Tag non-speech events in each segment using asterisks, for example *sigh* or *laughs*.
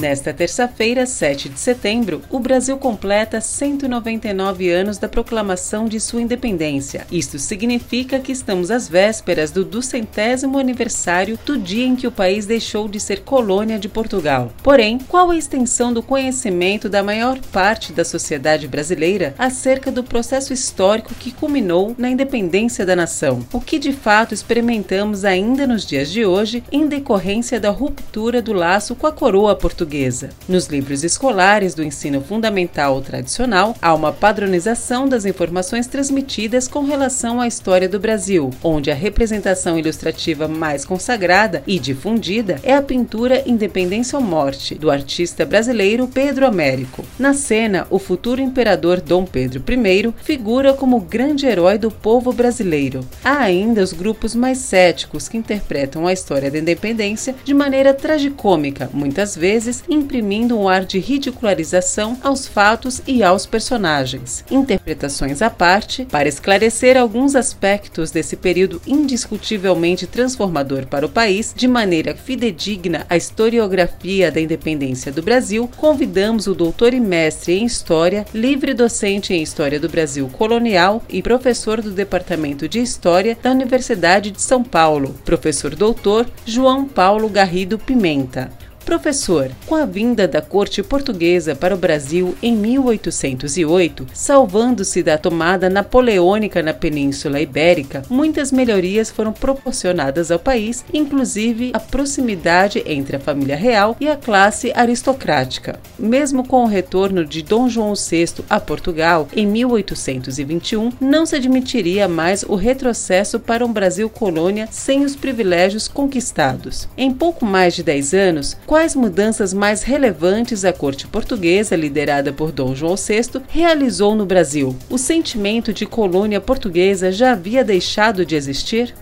Nesta terça-feira, 7 de setembro, o Brasil completa 199 anos da proclamação de sua independência. Isto significa que estamos às vésperas do duzentésimo aniversário do dia em que o país deixou de ser colônia de Portugal. Porém, qual a extensão do conhecimento da maior parte da sociedade brasileira acerca do processo histórico que culminou na independência da nação? O que de fato experimentamos ainda nos dias de hoje em decorrência da ruptura do laço com a coroa portuguesa? Portuguesa. Nos livros escolares do ensino fundamental tradicional, há uma padronização das informações transmitidas com relação à história do Brasil, onde a representação ilustrativa mais consagrada e difundida é a pintura Independência ou Morte, do artista brasileiro Pedro Américo. Na cena, o futuro imperador Dom Pedro I figura como grande herói do povo brasileiro. Há ainda os grupos mais céticos que interpretam a história da independência de maneira tragicômica, muitas vezes imprimindo um ar de ridicularização aos fatos e aos personagens. Interpretações à parte, para esclarecer alguns aspectos desse período indiscutivelmente transformador para o país, de maneira fidedigna à historiografia da independência do Brasil, convidamos o doutor e mestre em História, livre docente em História do Brasil colonial e professor do Departamento de História da Universidade de São Paulo, professor doutor João Paulo Garrido Pimenta. Professor, com a vinda da corte portuguesa para o Brasil em 1808, salvando-se da tomada napoleônica na Península Ibérica, muitas melhorias foram proporcionadas ao país, inclusive a proximidade entre a família real e a classe aristocrática. Mesmo com o retorno de Dom João VI a Portugal em 1821, não se admitiria mais o retrocesso para um Brasil colônia sem os privilégios conquistados. Em pouco mais de 10 anos, quais mudanças mais relevantes a corte portuguesa, liderada por Dom João VI, realizou no Brasil? O sentimento de colônia portuguesa já havia deixado de existir?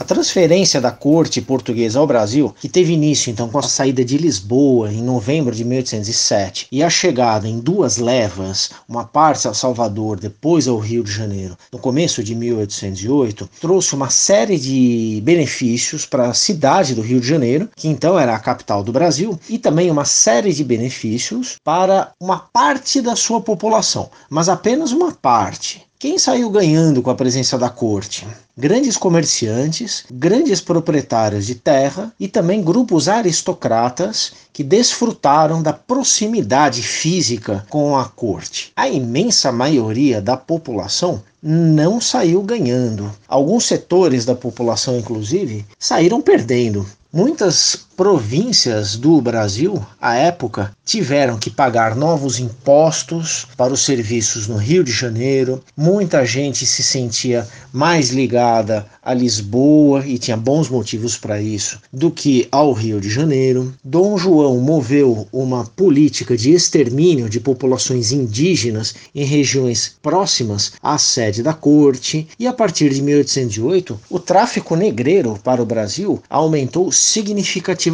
A transferência da corte portuguesa ao Brasil, que teve início então com a saída de Lisboa em novembro de 1807 e a chegada em duas levas, uma parte a Salvador, depois ao Rio de Janeiro, no começo de 1808, trouxe uma série de benefícios para a cidade do Rio de Janeiro, que então era a capital do Brasil, e também uma série de benefícios para uma parte da sua população, mas apenas uma parte. Quem saiu ganhando com a presença da corte? Grandes comerciantes, grandes proprietários de terra e também grupos aristocratas que desfrutaram da proximidade física com a corte. A imensa maioria da população não saiu ganhando. Alguns setores da população, inclusive, saíram perdendo. Muitas províncias do Brasil, à época, tiveram que pagar novos impostos para os serviços no Rio de Janeiro. Muita gente se sentia mais ligada a Lisboa e tinha bons motivos para isso do que ao Rio de Janeiro. Dom João moveu uma política de extermínio de populações indígenas em regiões próximas à sede da corte e a partir de 1808 o tráfico negreiro para o Brasil aumentou significativamente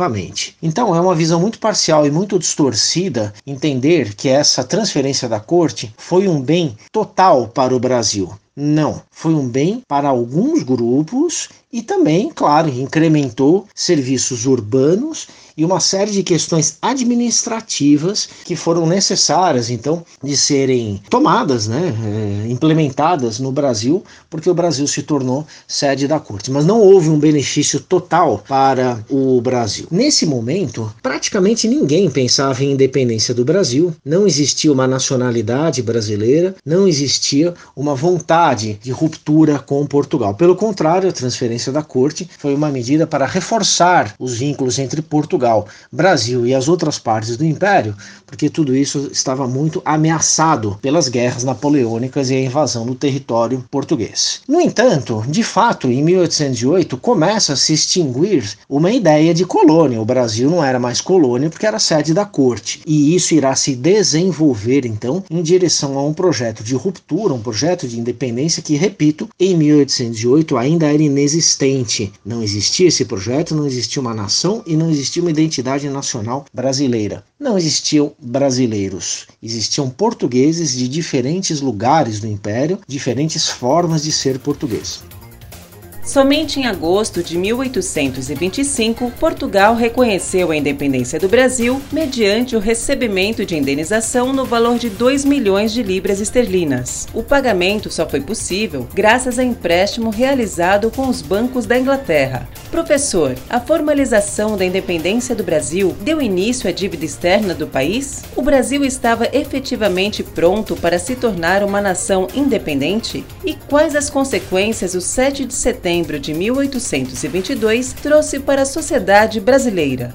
então é uma visão muito parcial e muito distorcida entender que essa transferência da corte foi um bem total para o Brasil. Não, foi um bem para alguns grupos e também, claro, incrementou serviços urbanos e uma série de questões administrativas que foram necessárias, então, de serem tomadas, né, é, implementadas no Brasil, porque o Brasil se tornou sede da corte. Mas não houve um benefício total para o Brasil. Nesse momento, praticamente ninguém pensava em independência do Brasil, não existia uma nacionalidade brasileira, não existia uma vontade de ruptura com Portugal. Pelo contrário, a transferência da corte foi uma medida para reforçar os vínculos entre Portugal, Brasil e as outras partes do Império, porque tudo isso estava muito ameaçado pelas guerras napoleônicas e a invasão do território português. No entanto, de fato, em 1808 começa a se extinguir uma ideia de colônia. O Brasil não era mais colônia porque era sede da corte, e isso irá se desenvolver então em direção a um projeto de ruptura, um projeto de independência que, repito, em 1808 ainda era inexistente Não existia esse projeto, não existia uma nação e não existia uma identidade nacional brasileira. Não existiam brasileiros, existiam portugueses de diferentes lugares do império, diferentes formas de ser português. Somente em agosto de 1825, Portugal reconheceu a independência do Brasil mediante o recebimento de indenização no valor de 2 milhões de libras esterlinas. O pagamento só foi possível graças a empréstimo realizado com os bancos da Inglaterra. Professor, a formalização da independência do Brasil deu início à dívida externa do país? O Brasil estava efetivamente pronto para se tornar uma nação independente? E quais as consequências o 7 de setembro setembro de 1822 trouxe para a sociedade brasileira.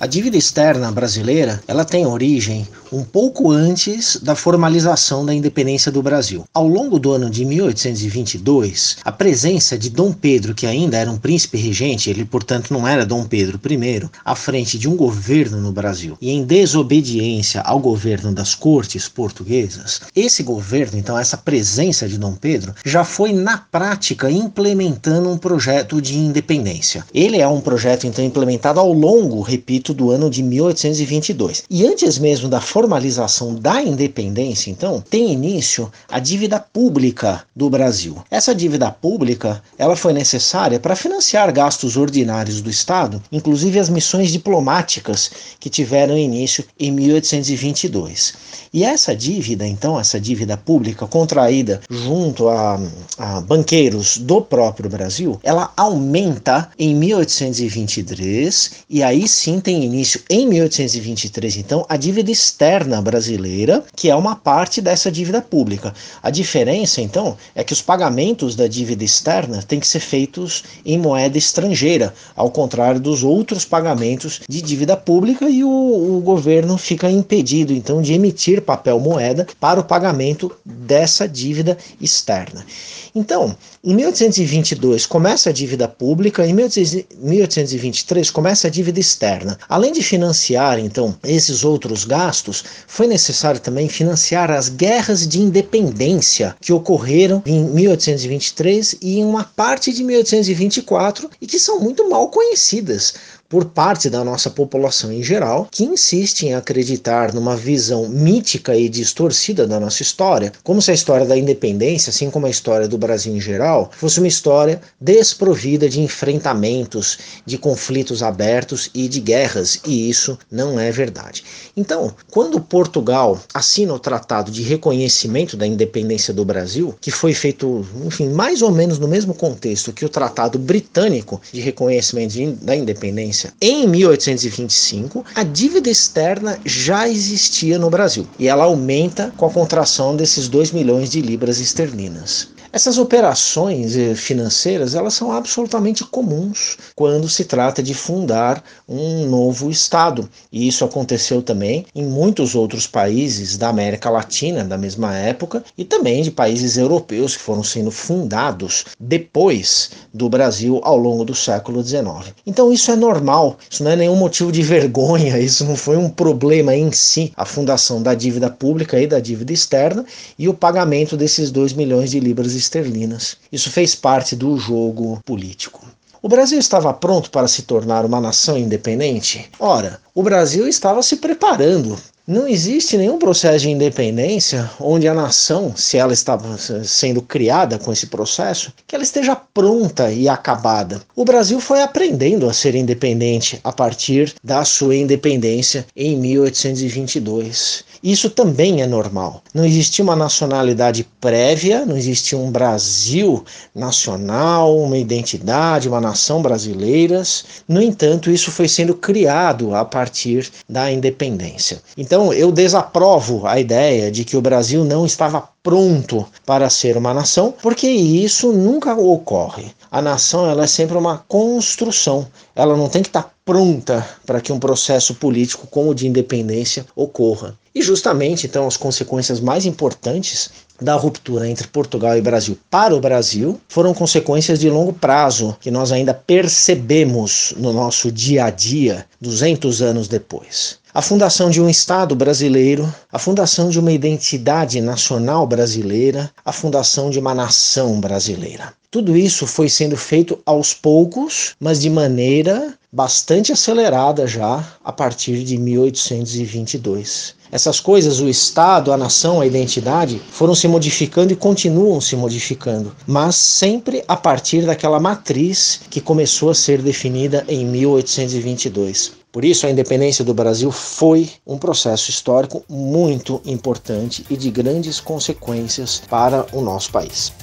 A dívida externa brasileira, ela tem origem um pouco antes da formalização da independência do Brasil. Ao longo do ano de 1822, a presença de Dom Pedro, que ainda era um príncipe regente, ele portanto não era Dom Pedro I, à frente de um governo no Brasil e em desobediência ao governo das cortes portuguesas, esse governo, então essa presença de Dom Pedro, já foi na prática implementando um projeto de independência. Ele é um projeto então implementado ao longo, repito, do ano de 1822. E antes mesmo da formalização da independência, então, tem início a dívida pública do Brasil. Essa dívida pública, ela foi necessária para financiar gastos ordinários do Estado, inclusive as missões diplomáticas que tiveram início em 1822. E essa dívida, então, essa dívida pública contraída junto a, a banqueiros do próprio Brasil, ela aumenta em 1823 e aí sim tem início em 1823, então, a dívida externa externa brasileira, que é uma parte dessa dívida pública. A diferença, então, é que os pagamentos da dívida externa têm que ser feitos em moeda estrangeira, ao contrário dos outros pagamentos de dívida pública, e o, o governo fica impedido, então, de emitir papel moeda para o pagamento dessa dívida externa. Então, em 1822 começa a dívida pública, em 1823 começa a dívida externa. Além de financiar, então, esses outros gastos, foi necessário também financiar as guerras de independência que ocorreram em 1823 e em uma parte de 1824 e que são muito mal conhecidas por parte da nossa população em geral, que insiste em acreditar numa visão mítica e distorcida da nossa história, como se a história da independência, assim como a história do Brasil em geral, fosse uma história desprovida de enfrentamentos, de conflitos abertos e de guerras, e isso não é verdade. Então, quando Portugal assina o Tratado de Reconhecimento da Independência do Brasil, que foi feito, enfim, mais ou menos no mesmo contexto que o Tratado Britânico de Reconhecimento da Independência em 1825, a dívida externa já existia no Brasil e ela aumenta com a contração desses 2 milhões de libras esterlinas. Essas operações eh, financeiras elas são absolutamente comuns quando se trata de fundar um novo estado e isso aconteceu também em muitos outros países da América Latina da mesma época e também de países europeus que foram sendo fundados depois do Brasil ao longo do século XIX. Então isso é normal, isso não é nenhum motivo de vergonha, *laughs* isso não foi um problema em si a fundação da dívida pública e da dívida externa e o pagamento desses 2 milhões de libras esterlinas. Isso fez parte do jogo político. O Brasil estava pronto para se tornar uma nação independente? Ora, o Brasil estava se preparando não existe nenhum processo de independência onde a nação, se ela estava sendo criada com esse processo, que ela esteja pronta e acabada. O Brasil foi aprendendo a ser independente a partir da sua independência em 1822. Isso também é normal. Não existia uma nacionalidade prévia, não existia um Brasil nacional, uma identidade, uma nação brasileiras. No entanto, isso foi sendo criado a partir da independência. Então, eu desaprovo a ideia de que o Brasil não estava pronto para ser uma nação, porque isso nunca ocorre. A nação ela é sempre uma construção, ela não tem que estar pronta para que um processo político como o de independência ocorra. E justamente então as consequências mais importantes da ruptura entre Portugal e Brasil para o Brasil foram consequências de longo prazo que nós ainda percebemos no nosso dia a dia 200 anos depois a fundação de um Estado brasileiro, a fundação de uma identidade nacional brasileira, a fundação de uma nação brasileira. Tudo isso foi sendo feito aos poucos, mas de maneira bastante acelerada já a partir de 1822. Essas coisas, o Estado, a nação, a identidade, foram se modificando e continuam se modificando, mas sempre a partir daquela matriz que começou a ser definida em 1822. Por isso, a independência do Brasil foi um processo histórico muito importante e de grandes consequências para o nosso país.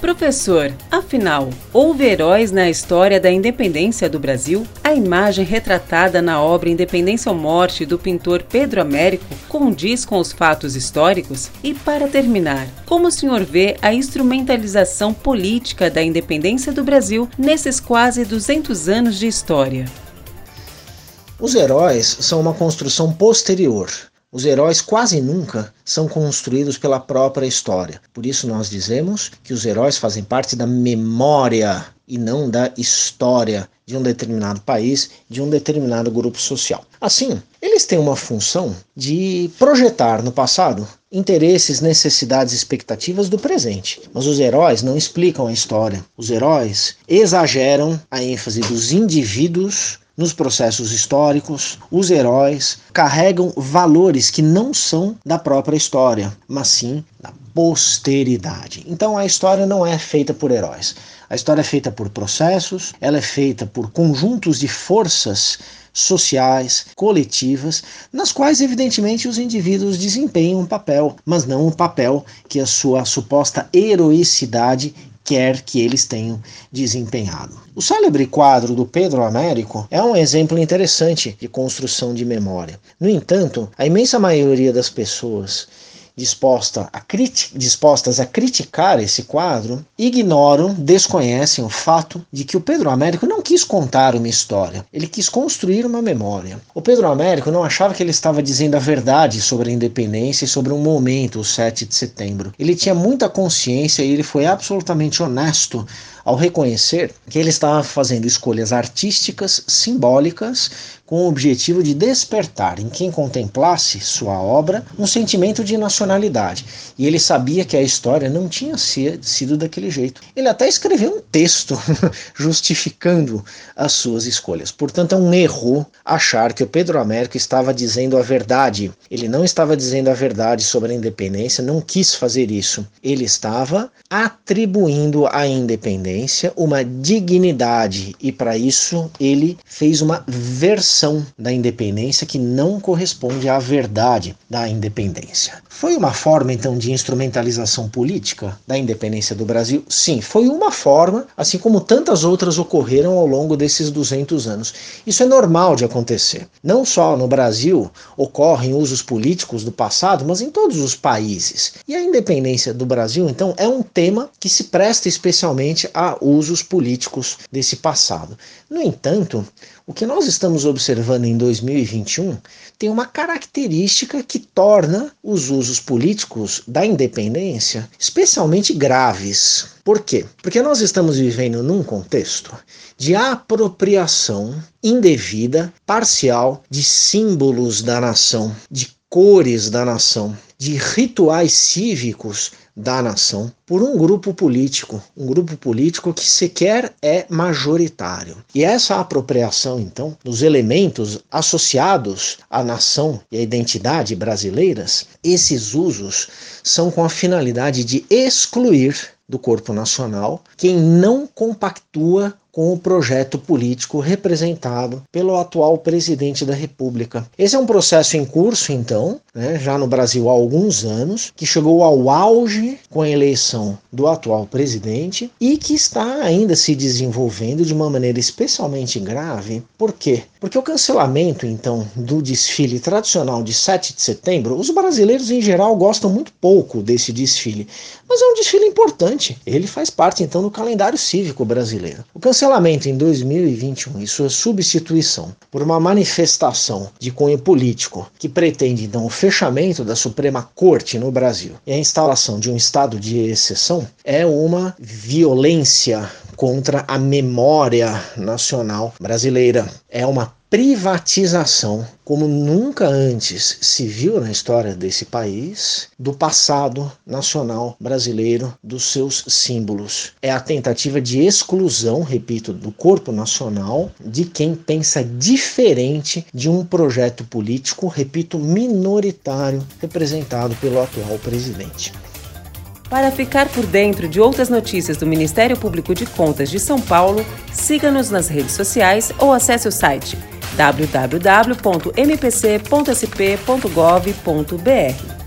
Professor, afinal, houve heróis na história da independência do Brasil? A imagem retratada na obra Independência ou Morte do pintor Pedro Américo condiz com os fatos históricos? E para terminar, como o senhor vê a instrumentalização política da independência do Brasil nesses quase 200 anos de história? Os heróis são uma construção posterior os heróis quase nunca são construídos pela própria história. Por isso nós dizemos que os heróis fazem parte da memória e não da história de um determinado país, de um determinado grupo social. Assim, eles têm uma função de projetar no passado interesses, necessidades expectativas do presente. Mas os heróis não explicam a história. Os heróis exageram a ênfase dos indivíduos nos processos históricos, os heróis carregam valores que não são da própria história, mas sim da posteridade. Então a história não é feita por heróis. A história é feita por processos, ela é feita por conjuntos de forças sociais, coletivas, nas quais, evidentemente, os indivíduos desempenham um papel, mas não um papel que a sua suposta heroicidade quer que eles tenham desempenhado. O célebre quadro do Pedro Américo é um exemplo interessante de construção de memória. No entanto, a imensa maioria das pessoas disposta a dispostas a criticar esse quadro ignoram, desconhecem o fato de que o Pedro Américo não quis contar uma história, ele quis construir uma memória. O Pedro Américo não achava que ele estava dizendo a verdade sobre a independência e sobre um momento, o 7 de setembro. Ele tinha muita consciência e ele foi absolutamente honesto ao reconhecer que ele estava fazendo escolhas artísticas, simbólicas, com o objetivo de despertar em quem contemplasse sua obra um sentimento de nacionalidade. E ele sabia que a história não tinha sido daquele jeito. Ele até escreveu um texto *laughs* justificando as suas escolhas. Portanto, é um erro achar que o Pedro Américo estava dizendo a verdade. Ele não estava dizendo a verdade sobre a independência, não quis fazer isso. Ele estava atribuindo à independência uma dignidade e para isso ele fez uma versão da independência que não corresponde à verdade da independência. Foi uma forma então de instrumentalização política da independência do Brasil? Sim, foi uma forma, assim como tantas outras ocorreram ao longo desses 200 anos. Isso é normal de acontecer. Não só no Brasil ocorrem usos políticos do passado, mas em todos os países. E a independência do Brasil, então, é um tema que se presta especialmente a usos políticos desse passado. No entanto, o que nós estamos observando em 2021 tem uma característica que torna os usos políticos da independência especialmente graves. Por quê? Porque nós estamos vivendo num contexto de apropriação indevida, parcial, de símbolos da nação, de cores da nação, de rituais cívicos da nação por um grupo político, um grupo político que sequer é majoritário. E essa apropriação, então, dos elementos associados à nação e à identidade brasileiras, esses usos são com a finalidade de excluir do corpo nacional quem não compactua com o projeto político representado pelo atual presidente da República. Esse é um processo em curso, então, né, já no Brasil há alguns anos, que chegou ao auge com a eleição do atual presidente e que está ainda se desenvolvendo de uma maneira especialmente grave. Por quê? Porque o cancelamento, então, do desfile tradicional de 7 de setembro, os brasileiros em geral gostam muito pouco desse desfile, mas é um desfile importante. Ele faz parte, então, do calendário cívico brasileiro. O cancelamento em 2021 e sua substituição por uma manifestação de cunho político que pretende, então, o fechamento da Suprema Corte no Brasil e a instalação de um estado de exceção é uma violência contra a memória nacional brasileira. É uma privatização, como nunca antes se viu na história desse país, do passado nacional brasileiro, dos seus símbolos. É a tentativa de exclusão, repito, do corpo nacional de quem pensa diferente de um projeto político, repito, minoritário, representado pelo atual presidente. Para ficar por dentro de outras notícias do Ministério Público de Contas de São Paulo, siga-nos nas redes sociais ou acesse o site www.mpc.sp.gov.br.